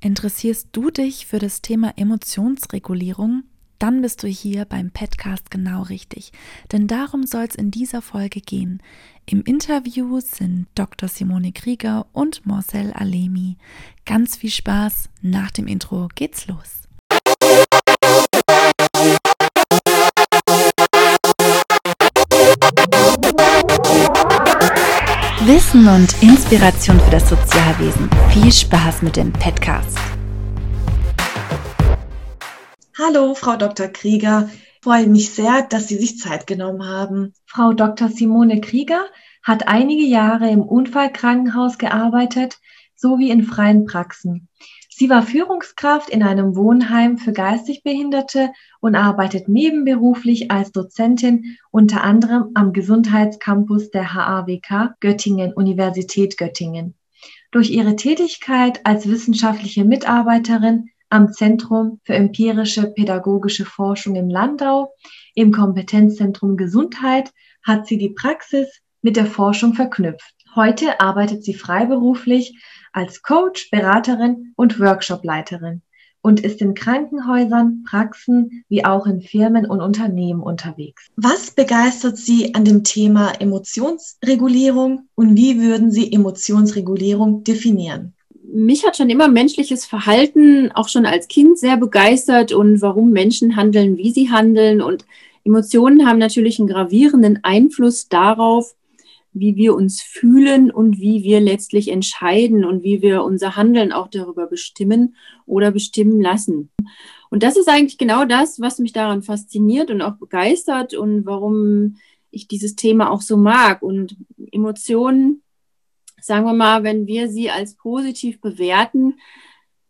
Interessierst du dich für das Thema Emotionsregulierung? Dann bist du hier beim Podcast genau richtig, denn darum soll es in dieser Folge gehen. Im Interview sind Dr. Simone Krieger und Marcel Alemi. Ganz viel Spaß, nach dem Intro geht's los. Wissen und Inspiration für das Sozialwesen. Viel Spaß mit dem Podcast. Hallo, Frau Dr. Krieger. Ich freue mich sehr, dass Sie sich Zeit genommen haben. Frau Dr. Simone Krieger hat einige Jahre im Unfallkrankenhaus gearbeitet sowie in freien Praxen. Sie war Führungskraft in einem Wohnheim für geistig Behinderte und arbeitet nebenberuflich als Dozentin unter anderem am Gesundheitscampus der HAWK Göttingen, Universität Göttingen. Durch ihre Tätigkeit als wissenschaftliche Mitarbeiterin am Zentrum für empirische pädagogische Forschung in Landau im Kompetenzzentrum Gesundheit hat sie die Praxis mit der Forschung verknüpft. Heute arbeitet sie freiberuflich als Coach, Beraterin und Workshopleiterin und ist in Krankenhäusern, Praxen wie auch in Firmen und Unternehmen unterwegs. Was begeistert Sie an dem Thema Emotionsregulierung und wie würden Sie Emotionsregulierung definieren? Mich hat schon immer menschliches Verhalten auch schon als Kind sehr begeistert und warum Menschen handeln, wie sie handeln. Und Emotionen haben natürlich einen gravierenden Einfluss darauf, wie wir uns fühlen und wie wir letztlich entscheiden und wie wir unser Handeln auch darüber bestimmen oder bestimmen lassen. Und das ist eigentlich genau das, was mich daran fasziniert und auch begeistert und warum ich dieses Thema auch so mag. Und Emotionen, sagen wir mal, wenn wir sie als positiv bewerten,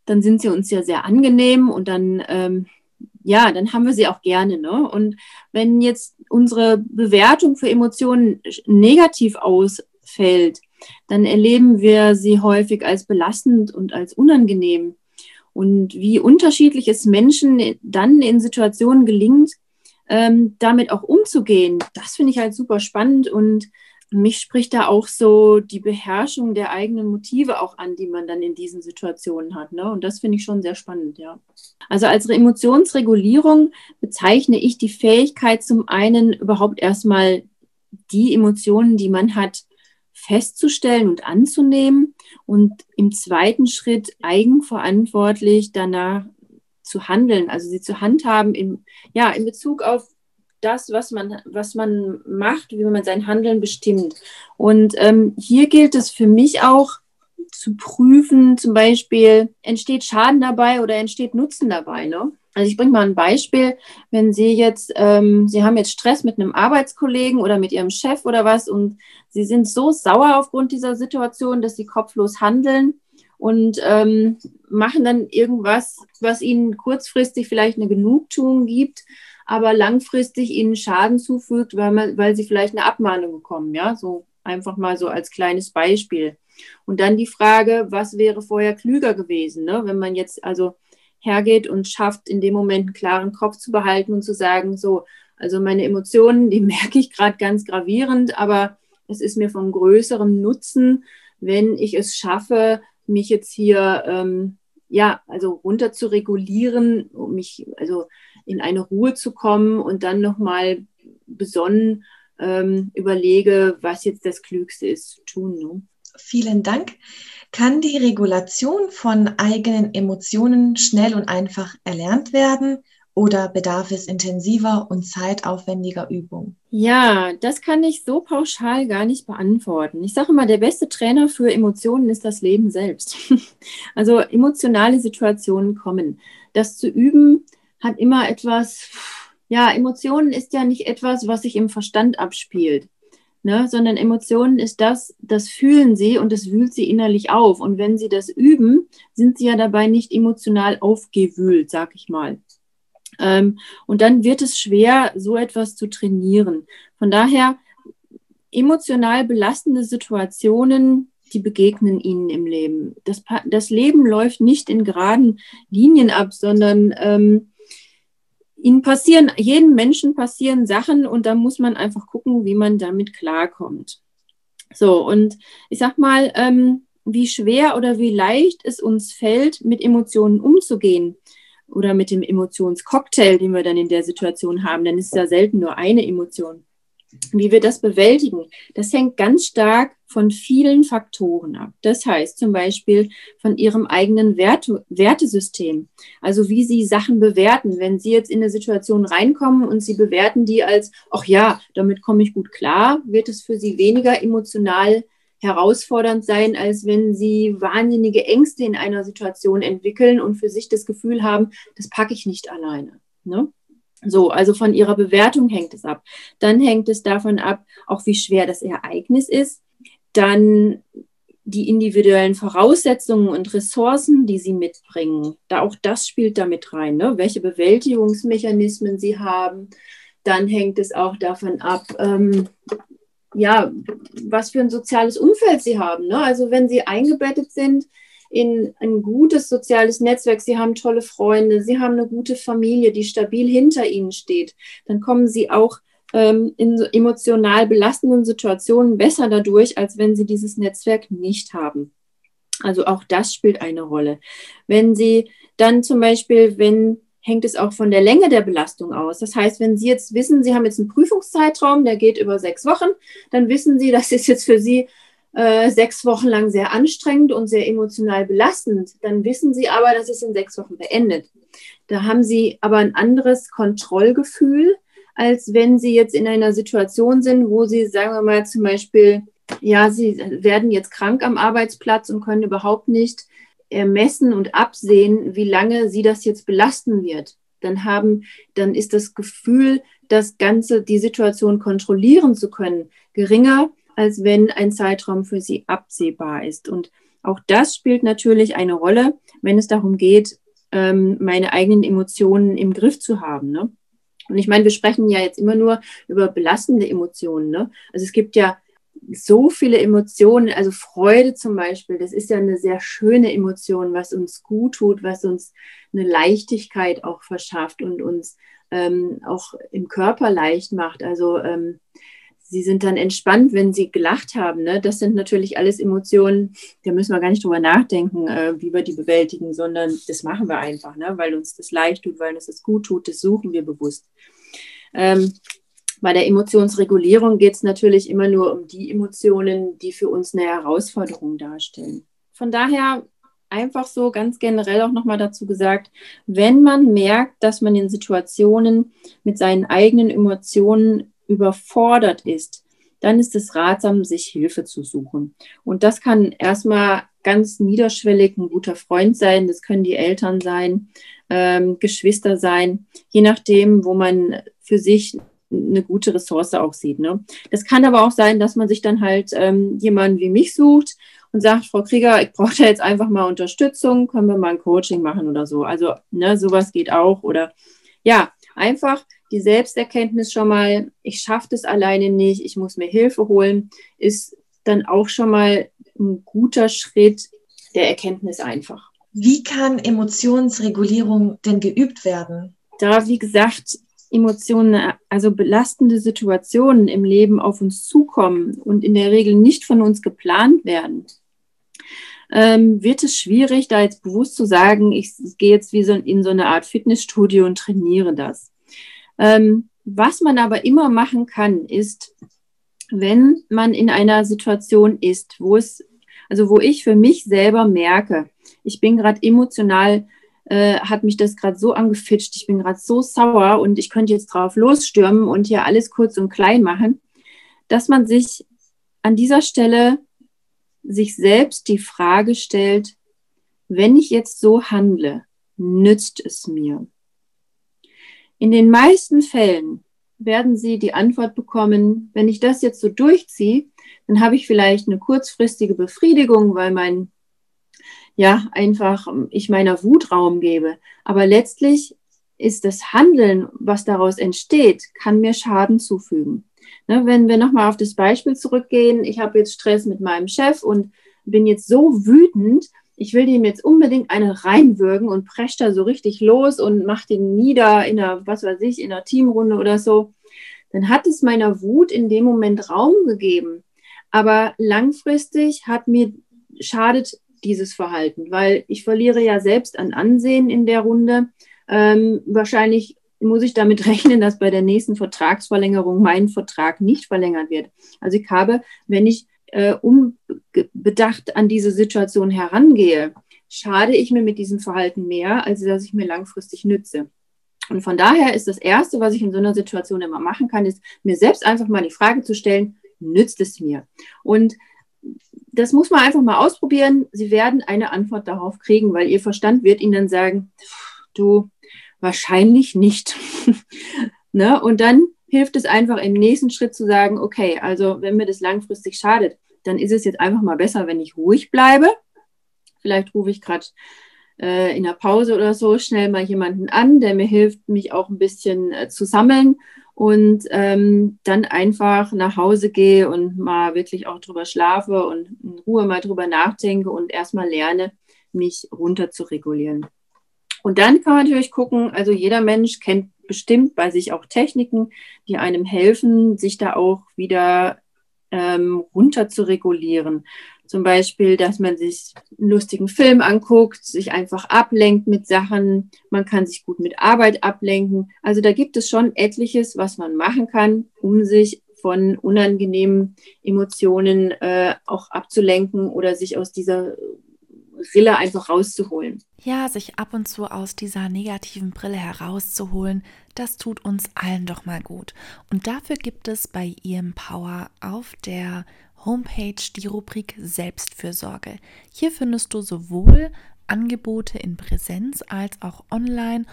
dann sind sie uns ja sehr angenehm und dann ähm, ja, dann haben wir sie auch gerne. Ne? Und wenn jetzt unsere Bewertung für Emotionen negativ ausfällt, dann erleben wir sie häufig als belastend und als unangenehm. Und wie unterschiedlich es Menschen dann in Situationen gelingt, ähm, damit auch umzugehen, das finde ich halt super spannend und mich spricht da auch so die Beherrschung der eigenen Motive auch an, die man dann in diesen Situationen hat. Ne? Und das finde ich schon sehr spannend, ja. Also als Emotionsregulierung bezeichne ich die Fähigkeit zum einen überhaupt erstmal die Emotionen, die man hat, festzustellen und anzunehmen und im zweiten Schritt eigenverantwortlich danach zu handeln, also sie zu handhaben in, ja, in Bezug auf das, was man, was man macht, wie man sein Handeln bestimmt. Und ähm, hier gilt es für mich auch zu prüfen, zum Beispiel, entsteht Schaden dabei oder entsteht Nutzen dabei. Ne? Also ich bringe mal ein Beispiel, wenn Sie jetzt, ähm, Sie haben jetzt Stress mit einem Arbeitskollegen oder mit Ihrem Chef oder was und Sie sind so sauer aufgrund dieser Situation, dass Sie kopflos handeln und ähm, machen dann irgendwas, was Ihnen kurzfristig vielleicht eine Genugtuung gibt aber langfristig ihnen Schaden zufügt, weil, man, weil sie vielleicht eine Abmahnung bekommen. Ja, so einfach mal so als kleines Beispiel. Und dann die Frage, was wäre vorher klüger gewesen, ne? wenn man jetzt also hergeht und schafft, in dem Moment einen klaren Kopf zu behalten und zu sagen, so, also meine Emotionen, die merke ich gerade ganz gravierend, aber es ist mir von größerem Nutzen, wenn ich es schaffe, mich jetzt hier ähm, ja, also runter zu regulieren, mich, also in eine Ruhe zu kommen und dann nochmal besonnen ähm, überlege, was jetzt das Klügste ist zu tun. Ne? Vielen Dank. Kann die Regulation von eigenen Emotionen schnell und einfach erlernt werden? Oder bedarf es intensiver und zeitaufwendiger Übung? Ja, das kann ich so pauschal gar nicht beantworten. Ich sage immer, der beste Trainer für Emotionen ist das Leben selbst. also emotionale Situationen kommen. Das zu üben hat immer etwas, ja, Emotionen ist ja nicht etwas, was sich im Verstand abspielt. Ne, sondern Emotionen ist das, das fühlen sie und das wühlt sie innerlich auf. Und wenn sie das üben, sind sie ja dabei nicht emotional aufgewühlt, sag ich mal. Ähm, und dann wird es schwer, so etwas zu trainieren. Von daher, emotional belastende Situationen, die begegnen ihnen im Leben. Das, das Leben läuft nicht in geraden Linien ab, sondern ähm, ihnen passieren, jedem Menschen passieren Sachen und da muss man einfach gucken, wie man damit klarkommt. So, und ich sag mal, ähm, wie schwer oder wie leicht es uns fällt, mit Emotionen umzugehen oder mit dem Emotionscocktail, den wir dann in der Situation haben, dann ist es ja selten nur eine Emotion. Wie wir das bewältigen, das hängt ganz stark von vielen Faktoren ab. Das heißt zum Beispiel von Ihrem eigenen Werte, Wertesystem. Also wie Sie Sachen bewerten. Wenn Sie jetzt in eine Situation reinkommen und Sie bewerten die als, ach ja, damit komme ich gut klar, wird es für Sie weniger emotional herausfordernd sein, als wenn Sie wahnsinnige Ängste in einer Situation entwickeln und für sich das Gefühl haben, das packe ich nicht alleine. Ne? So, also von ihrer Bewertung hängt es ab. Dann hängt es davon ab, auch wie schwer das Ereignis ist. Dann die individuellen Voraussetzungen und Ressourcen, die sie mitbringen. Da auch das spielt damit rein, ne? welche Bewältigungsmechanismen sie haben. Dann hängt es auch davon ab, ähm, ja, was für ein soziales Umfeld sie haben. Ne? Also wenn sie eingebettet sind in ein gutes soziales Netzwerk, sie haben tolle Freunde, sie haben eine gute Familie, die stabil hinter ihnen steht, dann kommen sie auch ähm, in emotional belastenden Situationen besser dadurch, als wenn sie dieses Netzwerk nicht haben. Also auch das spielt eine Rolle. Wenn sie dann zum Beispiel, wenn hängt es auch von der Länge der Belastung aus. Das heißt, wenn Sie jetzt wissen, Sie haben jetzt einen Prüfungszeitraum, der geht über sechs Wochen, dann wissen Sie, das ist jetzt für Sie äh, sechs Wochen lang sehr anstrengend und sehr emotional belastend, dann wissen Sie aber, dass es in sechs Wochen beendet. Da haben Sie aber ein anderes Kontrollgefühl, als wenn Sie jetzt in einer Situation sind, wo Sie, sagen wir mal, zum Beispiel, ja, Sie werden jetzt krank am Arbeitsplatz und können überhaupt nicht ermessen und absehen, wie lange Sie das jetzt belasten wird. Dann haben, dann ist das Gefühl, das Ganze, die Situation kontrollieren zu können, geringer, als wenn ein Zeitraum für sie absehbar ist. Und auch das spielt natürlich eine Rolle, wenn es darum geht, ähm, meine eigenen Emotionen im Griff zu haben. Ne? Und ich meine, wir sprechen ja jetzt immer nur über belastende Emotionen. Ne? Also es gibt ja so viele Emotionen, also Freude zum Beispiel, das ist ja eine sehr schöne Emotion, was uns gut tut, was uns eine Leichtigkeit auch verschafft und uns ähm, auch im Körper leicht macht. Also ähm, sie sind dann entspannt, wenn sie gelacht haben. Ne? Das sind natürlich alles Emotionen, da müssen wir gar nicht drüber nachdenken, äh, wie wir die bewältigen, sondern das machen wir einfach, ne? weil uns das leicht tut, weil uns das gut tut, das suchen wir bewusst. Ähm, bei der Emotionsregulierung geht es natürlich immer nur um die Emotionen, die für uns eine Herausforderung darstellen. Von daher einfach so ganz generell auch nochmal dazu gesagt, wenn man merkt, dass man in Situationen mit seinen eigenen Emotionen überfordert ist, dann ist es ratsam, sich Hilfe zu suchen. Und das kann erstmal ganz niederschwellig ein guter Freund sein, das können die Eltern sein, ähm, Geschwister sein, je nachdem, wo man für sich eine gute Ressource auch sieht. Ne? Das kann aber auch sein, dass man sich dann halt ähm, jemanden wie mich sucht und sagt, Frau Krieger, ich brauche da jetzt einfach mal Unterstützung, können wir mal ein Coaching machen oder so. Also ne, sowas geht auch. Oder ja, einfach die Selbsterkenntnis schon mal, ich schaffe das alleine nicht, ich muss mir Hilfe holen, ist dann auch schon mal ein guter Schritt der Erkenntnis einfach. Wie kann Emotionsregulierung denn geübt werden? Da, wie gesagt, Emotionen, also belastende Situationen im Leben auf uns zukommen und in der Regel nicht von uns geplant werden, ähm, wird es schwierig, da jetzt bewusst zu sagen, ich gehe jetzt wie so in so eine Art Fitnessstudio und trainiere das. Ähm, was man aber immer machen kann, ist, wenn man in einer Situation ist, wo es, also wo ich für mich selber merke, ich bin gerade emotional, äh, hat mich das gerade so angefitscht, ich bin gerade so sauer und ich könnte jetzt drauf losstürmen und hier alles kurz und klein machen, dass man sich an dieser Stelle sich selbst die Frage stellt, wenn ich jetzt so handle, nützt es mir? In den meisten Fällen werden Sie die Antwort bekommen, wenn ich das jetzt so durchziehe, dann habe ich vielleicht eine kurzfristige Befriedigung, weil mein, ja, einfach ich meiner Wut Raum gebe. Aber letztlich ist das Handeln, was daraus entsteht, kann mir Schaden zufügen. Ne, wenn wir nochmal auf das Beispiel zurückgehen, ich habe jetzt Stress mit meinem Chef und bin jetzt so wütend, ich will dem jetzt unbedingt eine reinwürgen und prescht da so richtig los und macht den nieder in einer, was weiß ich, in einer Teamrunde oder so, dann hat es meiner Wut in dem Moment Raum gegeben. Aber langfristig hat mir schadet dieses Verhalten, weil ich verliere ja selbst an Ansehen in der Runde. Ähm, wahrscheinlich muss ich damit rechnen, dass bei der nächsten Vertragsverlängerung mein Vertrag nicht verlängert wird. Also ich habe, wenn ich äh, unbedacht an diese Situation herangehe, schade ich mir mit diesem Verhalten mehr, als dass ich mir langfristig nütze. Und von daher ist das Erste, was ich in so einer Situation immer machen kann, ist mir selbst einfach mal die Frage zu stellen, nützt es mir? Und das muss man einfach mal ausprobieren. Sie werden eine Antwort darauf kriegen, weil Ihr Verstand wird Ihnen dann sagen, du, wahrscheinlich nicht. ne? Und dann hilft es einfach im nächsten Schritt zu sagen, okay, also wenn mir das langfristig schadet, dann ist es jetzt einfach mal besser, wenn ich ruhig bleibe. Vielleicht rufe ich gerade äh, in der Pause oder so schnell mal jemanden an, der mir hilft, mich auch ein bisschen äh, zu sammeln und ähm, dann einfach nach Hause gehe und mal wirklich auch drüber schlafe und in Ruhe mal drüber nachdenke und erstmal lerne, mich runter zu regulieren. Und dann kann man natürlich gucken, also jeder Mensch kennt bestimmt bei sich auch Techniken, die einem helfen, sich da auch wieder ähm, runter zu regulieren. Zum Beispiel, dass man sich einen lustigen Film anguckt, sich einfach ablenkt mit Sachen. Man kann sich gut mit Arbeit ablenken. Also da gibt es schon etliches, was man machen kann, um sich von unangenehmen Emotionen äh, auch abzulenken oder sich aus dieser Rille einfach rauszuholen. Ja, sich ab und zu aus dieser negativen Brille herauszuholen, das tut uns allen doch mal gut. Und dafür gibt es bei EM Power auf der Homepage die Rubrik Selbstfürsorge. Hier findest du sowohl Angebote in Präsenz als auch online,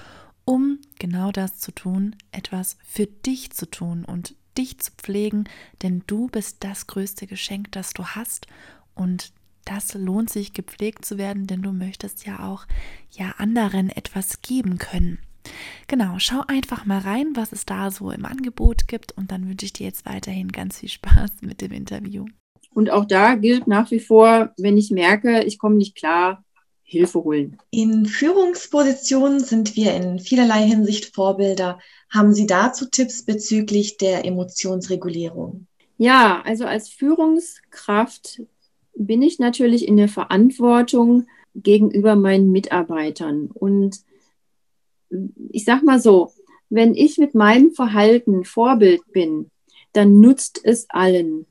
um genau das zu tun, etwas für dich zu tun und dich zu pflegen, denn du bist das größte Geschenk, das du hast und das lohnt sich gepflegt zu werden, denn du möchtest ja auch ja anderen etwas geben können. Genau, schau einfach mal rein, was es da so im Angebot gibt und dann wünsche ich dir jetzt weiterhin ganz viel Spaß mit dem Interview. Und auch da gilt nach wie vor, wenn ich merke, ich komme nicht klar, Hilfe holen. In Führungspositionen sind wir in vielerlei Hinsicht Vorbilder. Haben Sie dazu Tipps bezüglich der Emotionsregulierung? Ja, also als Führungskraft bin ich natürlich in der Verantwortung gegenüber meinen Mitarbeitern. Und ich sage mal so, wenn ich mit meinem Verhalten Vorbild bin, dann nutzt es allen.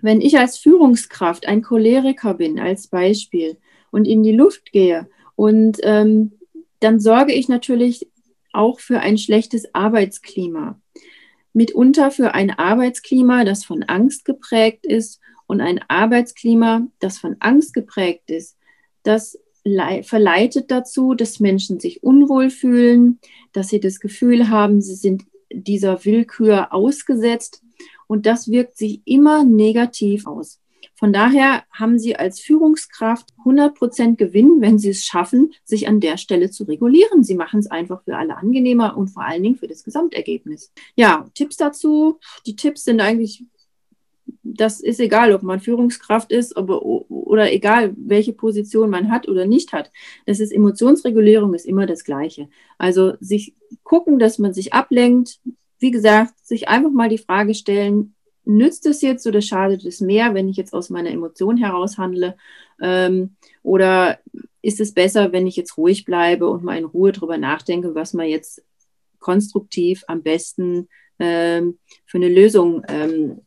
Wenn ich als Führungskraft ein Choleriker bin, als Beispiel, und in die Luft gehe, und ähm, dann sorge ich natürlich auch für ein schlechtes Arbeitsklima. Mitunter für ein Arbeitsklima, das von Angst geprägt ist und ein Arbeitsklima, das von Angst geprägt ist. Das verleitet dazu, dass Menschen sich unwohl fühlen, dass sie das Gefühl haben, sie sind dieser Willkür ausgesetzt und das wirkt sich immer negativ aus. Von daher haben Sie als Führungskraft 100% Gewinn, wenn Sie es schaffen, sich an der Stelle zu regulieren. Sie machen es einfach für alle angenehmer und vor allen Dingen für das Gesamtergebnis. Ja, Tipps dazu. Die Tipps sind eigentlich das ist egal, ob man Führungskraft ist aber, oder egal, welche Position man hat oder nicht hat. Das ist Emotionsregulierung, ist immer das Gleiche. Also sich gucken, dass man sich ablenkt. Wie gesagt, sich einfach mal die Frage stellen, nützt es jetzt oder schadet es mehr, wenn ich jetzt aus meiner Emotion heraus handle? Ähm, oder ist es besser, wenn ich jetzt ruhig bleibe und mal in Ruhe drüber nachdenke, was man jetzt konstruktiv am besten ähm, für eine Lösung ähm,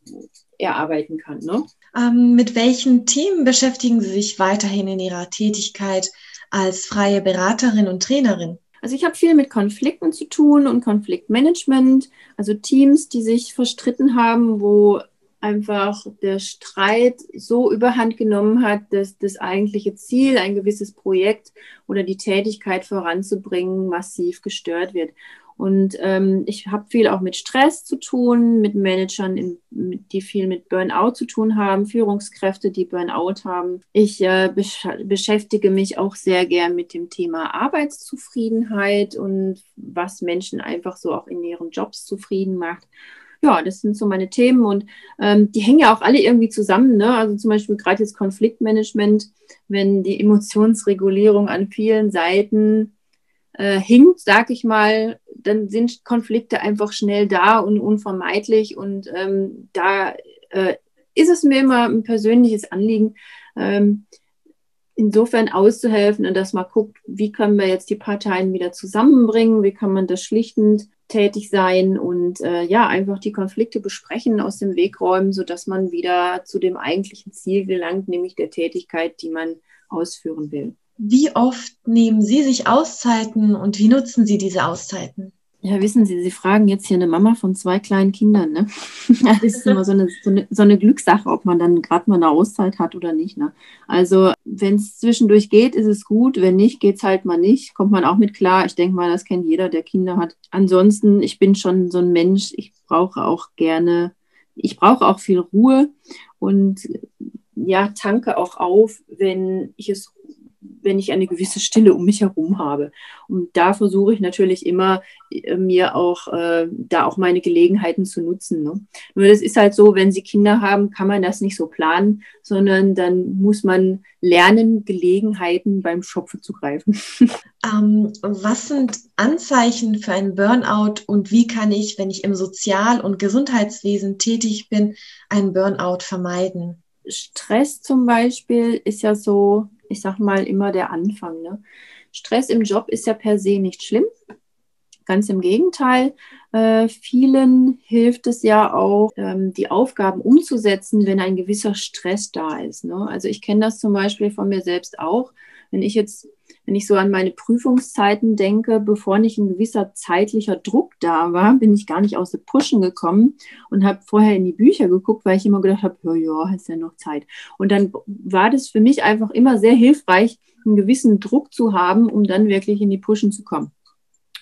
erarbeiten kann. Ne? Ähm, mit welchen Themen beschäftigen Sie sich weiterhin in Ihrer Tätigkeit als freie Beraterin und Trainerin? Also ich habe viel mit Konflikten zu tun und Konfliktmanagement, also Teams, die sich verstritten haben, wo einfach der Streit so überhand genommen hat, dass das eigentliche Ziel, ein gewisses Projekt oder die Tätigkeit voranzubringen, massiv gestört wird. Und ähm, ich habe viel auch mit Stress zu tun, mit Managern, in, mit, die viel mit Burnout zu tun haben, Führungskräfte, die Burnout haben. Ich äh, besch beschäftige mich auch sehr gern mit dem Thema Arbeitszufriedenheit und was Menschen einfach so auch in ihren Jobs zufrieden macht ja, das sind so meine Themen und ähm, die hängen ja auch alle irgendwie zusammen. Ne? Also zum Beispiel gerade jetzt Konfliktmanagement, wenn die Emotionsregulierung an vielen Seiten äh, hinkt, sag ich mal, dann sind Konflikte einfach schnell da und unvermeidlich und ähm, da äh, ist es mir immer ein persönliches Anliegen, ähm, insofern auszuhelfen und dass man guckt, wie können wir jetzt die Parteien wieder zusammenbringen, wie kann man das schlichtend tätig sein und äh, ja, einfach die Konflikte besprechen, aus dem Weg räumen, sodass man wieder zu dem eigentlichen Ziel gelangt, nämlich der Tätigkeit, die man ausführen will. Wie oft nehmen Sie sich Auszeiten und wie nutzen Sie diese Auszeiten? Ja, wissen Sie, Sie fragen jetzt hier eine Mama von zwei kleinen Kindern. Ne? Das ist immer so eine, so eine, so eine Glückssache, ob man dann gerade mal eine Auszeit hat oder nicht. Ne? Also, wenn es zwischendurch geht, ist es gut. Wenn nicht, geht es halt mal nicht. Kommt man auch mit klar. Ich denke mal, das kennt jeder, der Kinder hat. Ansonsten, ich bin schon so ein Mensch. Ich brauche auch gerne, ich brauche auch viel Ruhe und ja, tanke auch auf, wenn ich es wenn ich eine gewisse Stille um mich herum habe. Und da versuche ich natürlich immer, äh, mir auch, äh, da auch meine Gelegenheiten zu nutzen. Ne? Nur das ist halt so, wenn Sie Kinder haben, kann man das nicht so planen, sondern dann muss man lernen, Gelegenheiten beim Schopfe zu greifen. Ähm, was sind Anzeichen für einen Burnout und wie kann ich, wenn ich im Sozial- und Gesundheitswesen tätig bin, einen Burnout vermeiden? Stress zum Beispiel ist ja so ich sag mal, immer der Anfang. Ne? Stress im Job ist ja per se nicht schlimm. Ganz im Gegenteil. Äh, vielen hilft es ja auch, ähm, die Aufgaben umzusetzen, wenn ein gewisser Stress da ist. Ne? Also ich kenne das zum Beispiel von mir selbst auch. Wenn ich jetzt wenn ich so an meine Prüfungszeiten denke, bevor nicht ein gewisser zeitlicher Druck da war, bin ich gar nicht aus dem Pushen gekommen und habe vorher in die Bücher geguckt, weil ich immer gedacht habe, ja, ja, hast ja noch Zeit. Und dann war das für mich einfach immer sehr hilfreich, einen gewissen Druck zu haben, um dann wirklich in die Pushen zu kommen.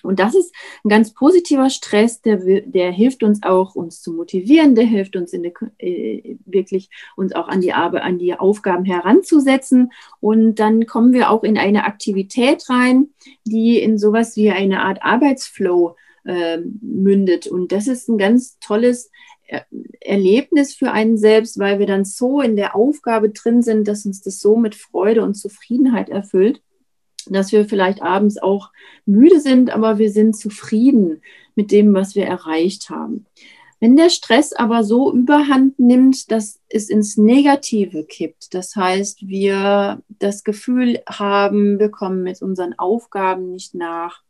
Und das ist ein ganz positiver Stress, der, der hilft uns auch, uns zu motivieren, der hilft uns in der, äh, wirklich uns auch an die Arbeit, an die Aufgaben heranzusetzen. Und dann kommen wir auch in eine Aktivität rein, die in sowas wie eine Art Arbeitsflow äh, mündet. Und das ist ein ganz tolles Erlebnis für einen selbst, weil wir dann so in der Aufgabe drin sind, dass uns das so mit Freude und Zufriedenheit erfüllt dass wir vielleicht abends auch müde sind, aber wir sind zufrieden mit dem, was wir erreicht haben. Wenn der Stress aber so überhand nimmt, dass es ins Negative kippt, das heißt, wir das Gefühl haben, wir kommen mit unseren Aufgaben nicht nach,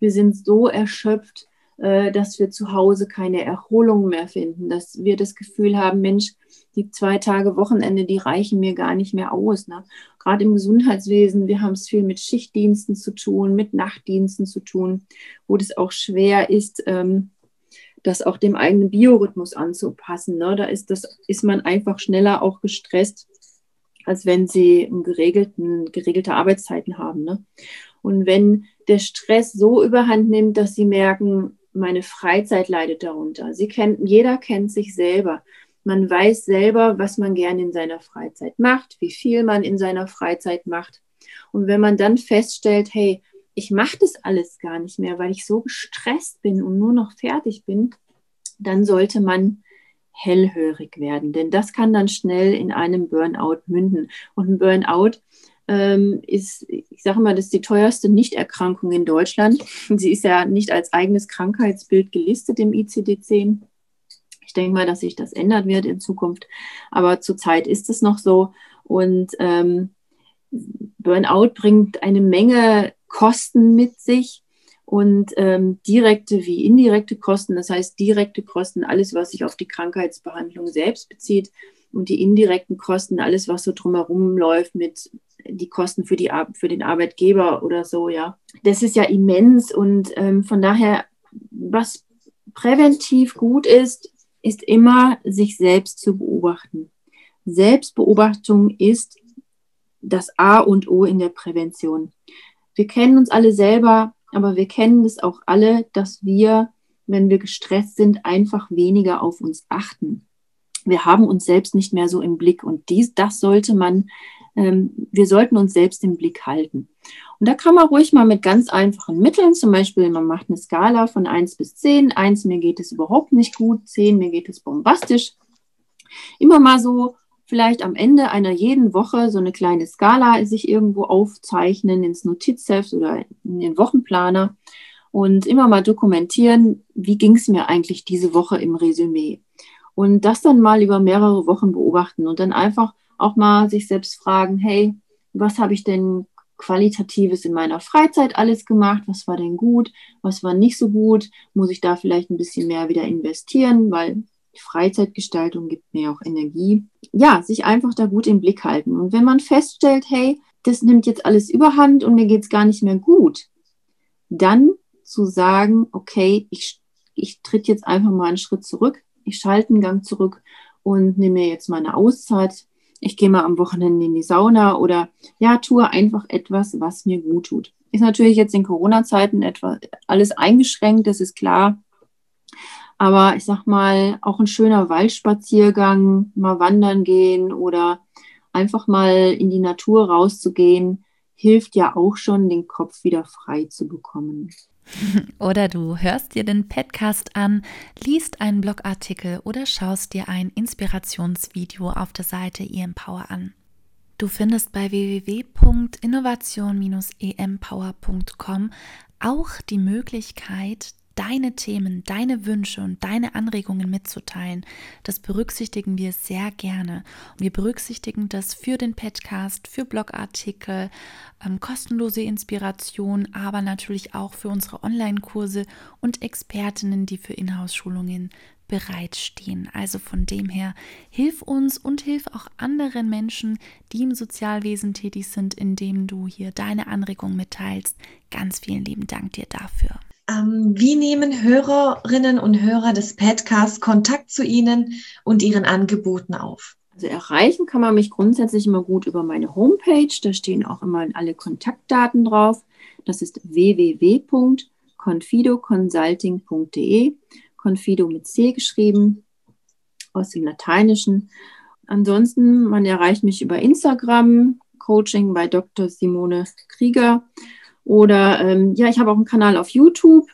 wir sind so erschöpft, äh, dass wir zu Hause keine Erholung mehr finden, dass wir das Gefühl haben, Mensch, die zwei Tage Wochenende, die reichen mir gar nicht mehr aus. Ne? Gerade im Gesundheitswesen, wir haben es viel mit Schichtdiensten zu tun, mit Nachtdiensten zu tun, wo das auch schwer ist, ähm, das auch dem eigenen Biorhythmus anzupassen. Ne? Da ist, das, ist man einfach schneller auch gestresst, als wenn sie geregelten, geregelte Arbeitszeiten haben. Ne? Und wenn der Stress so überhand nimmt, dass sie merken, meine Freizeit leidet darunter. Sie kennen, jeder kennt sich selber. Man weiß selber, was man gerne in seiner Freizeit macht, wie viel man in seiner Freizeit macht. Und wenn man dann feststellt, hey, ich mache das alles gar nicht mehr, weil ich so gestresst bin und nur noch fertig bin, dann sollte man hellhörig werden, denn das kann dann schnell in einem Burnout münden. Und ein Burnout ähm, ist, ich sage mal, das ist die teuerste Nichterkrankung in Deutschland. Sie ist ja nicht als eigenes Krankheitsbild gelistet im ICD-10 denke mal, dass sich das ändern wird in Zukunft. Aber zurzeit ist es noch so. Und ähm, Burnout bringt eine Menge Kosten mit sich und ähm, direkte wie indirekte Kosten. Das heißt, direkte Kosten, alles, was sich auf die Krankheitsbehandlung selbst bezieht und die indirekten Kosten, alles, was so drumherum läuft mit die Kosten für, die, für den Arbeitgeber oder so, ja. Das ist ja immens und ähm, von daher, was präventiv gut ist, ist immer, sich selbst zu beobachten. Selbstbeobachtung ist das A und O in der Prävention. Wir kennen uns alle selber, aber wir kennen es auch alle, dass wir, wenn wir gestresst sind, einfach weniger auf uns achten. Wir haben uns selbst nicht mehr so im Blick und dies, das sollte man, ähm, wir sollten uns selbst im Blick halten. Und da kann man ruhig mal mit ganz einfachen Mitteln, zum Beispiel, man macht eine Skala von 1 bis 10. 1, mir geht es überhaupt nicht gut, 10, mir geht es bombastisch. Immer mal so vielleicht am Ende einer jeden Woche so eine kleine Skala sich irgendwo aufzeichnen ins Notizheft oder in den Wochenplaner und immer mal dokumentieren, wie ging es mir eigentlich diese Woche im Resümee. Und das dann mal über mehrere Wochen beobachten und dann einfach auch mal sich selbst fragen, hey, was habe ich denn Qualitatives in meiner Freizeit alles gemacht? Was war denn gut? Was war nicht so gut? Muss ich da vielleicht ein bisschen mehr wieder investieren, weil Freizeitgestaltung gibt mir auch Energie. Ja, sich einfach da gut im Blick halten. Und wenn man feststellt, hey, das nimmt jetzt alles überhand und mir geht es gar nicht mehr gut, dann zu sagen, okay, ich, ich tritt jetzt einfach mal einen Schritt zurück, ich schalte einen Gang zurück und nehme mir jetzt meine Auszeit. Ich gehe mal am Wochenende in die Sauna oder ja, tue einfach etwas, was mir gut tut. Ist natürlich jetzt in Corona-Zeiten etwa alles eingeschränkt, das ist klar. Aber ich sag mal, auch ein schöner Waldspaziergang, mal wandern gehen oder einfach mal in die Natur rauszugehen, hilft ja auch schon, den Kopf wieder frei zu bekommen. Oder du hörst dir den Podcast an, liest einen Blogartikel oder schaust dir ein Inspirationsvideo auf der Seite eMpower an. Du findest bei www.innovation-empower.com auch die Möglichkeit, deine Themen, deine Wünsche und deine Anregungen mitzuteilen. Das berücksichtigen wir sehr gerne. Und wir berücksichtigen das für den Podcast, für Blogartikel, ähm, kostenlose Inspiration, aber natürlich auch für unsere Online-Kurse und Expertinnen, die für Inhouse-Schulungen bereitstehen. Also von dem her, hilf uns und hilf auch anderen Menschen, die im Sozialwesen tätig sind, indem du hier deine Anregungen mitteilst. Ganz vielen lieben Dank dir dafür. Ähm, wie nehmen Hörerinnen und Hörer des Podcasts Kontakt zu Ihnen und Ihren Angeboten auf? Also erreichen kann man mich grundsätzlich immer gut über meine Homepage. Da stehen auch immer alle Kontaktdaten drauf. Das ist www.confidoconsulting.de. Confido mit C geschrieben, aus dem Lateinischen. Ansonsten, man erreicht mich über Instagram, Coaching bei Dr. Simone Krieger oder ähm, ja, ich habe auch einen Kanal auf YouTube.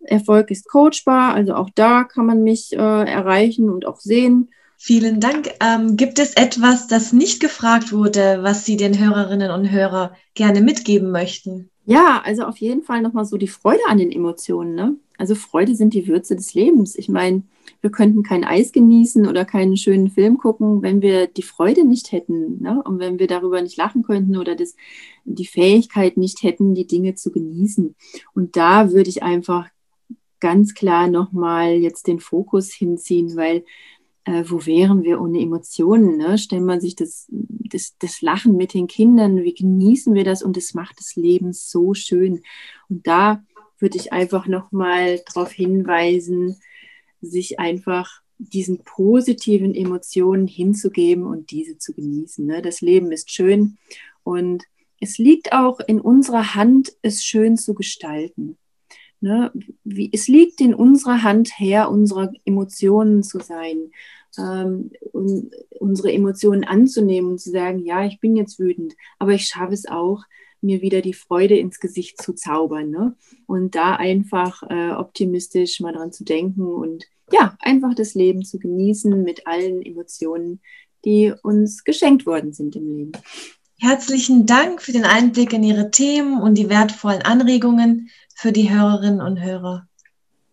Erfolg ist coachbar, also auch da kann man mich äh, erreichen und auch sehen. Vielen Dank. Ähm, gibt es etwas, das nicht gefragt wurde, was Sie den Hörerinnen und Hörern gerne mitgeben möchten? Ja, also auf jeden Fall nochmal so die Freude an den Emotionen. Ne? Also Freude sind die Würze des Lebens. Ich meine, wir könnten kein Eis genießen oder keinen schönen Film gucken, wenn wir die Freude nicht hätten. Ne? Und wenn wir darüber nicht lachen könnten oder das, die Fähigkeit nicht hätten, die Dinge zu genießen. Und da würde ich einfach ganz klar nochmal jetzt den Fokus hinziehen, weil äh, wo wären wir ohne Emotionen? Ne? Stellt man sich das, das, das Lachen mit den Kindern, wie genießen wir das und es macht das Leben so schön. Und da würde ich einfach nochmal darauf hinweisen, sich einfach diesen positiven Emotionen hinzugeben und diese zu genießen. Ne? Das Leben ist schön und es liegt auch in unserer Hand, es schön zu gestalten. Ne? Wie, es liegt in unserer Hand her, unsere Emotionen zu sein, ähm, und unsere Emotionen anzunehmen und zu sagen, ja, ich bin jetzt wütend, aber ich schaffe es auch, mir wieder die Freude ins Gesicht zu zaubern. Ne? Und da einfach äh, optimistisch mal dran zu denken und ja, einfach das Leben zu genießen mit allen Emotionen, die uns geschenkt worden sind im Leben. Herzlichen Dank für den Einblick in Ihre Themen und die wertvollen Anregungen für die Hörerinnen und Hörer.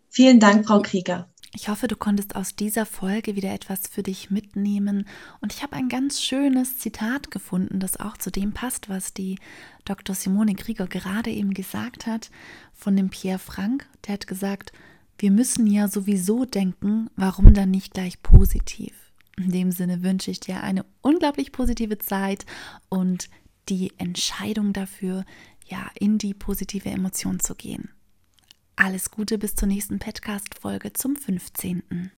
Vielen Dank, Frau Krieger. Ich hoffe, du konntest aus dieser Folge wieder etwas für dich mitnehmen. Und ich habe ein ganz schönes Zitat gefunden, das auch zu dem passt, was die Dr. Simone Krieger gerade eben gesagt hat, von dem Pierre Frank. Der hat gesagt, wir müssen ja sowieso denken, warum dann nicht gleich positiv? In dem Sinne wünsche ich dir eine unglaublich positive Zeit und die Entscheidung dafür, ja, in die positive Emotion zu gehen. Alles Gute bis zur nächsten Podcast-Folge zum 15.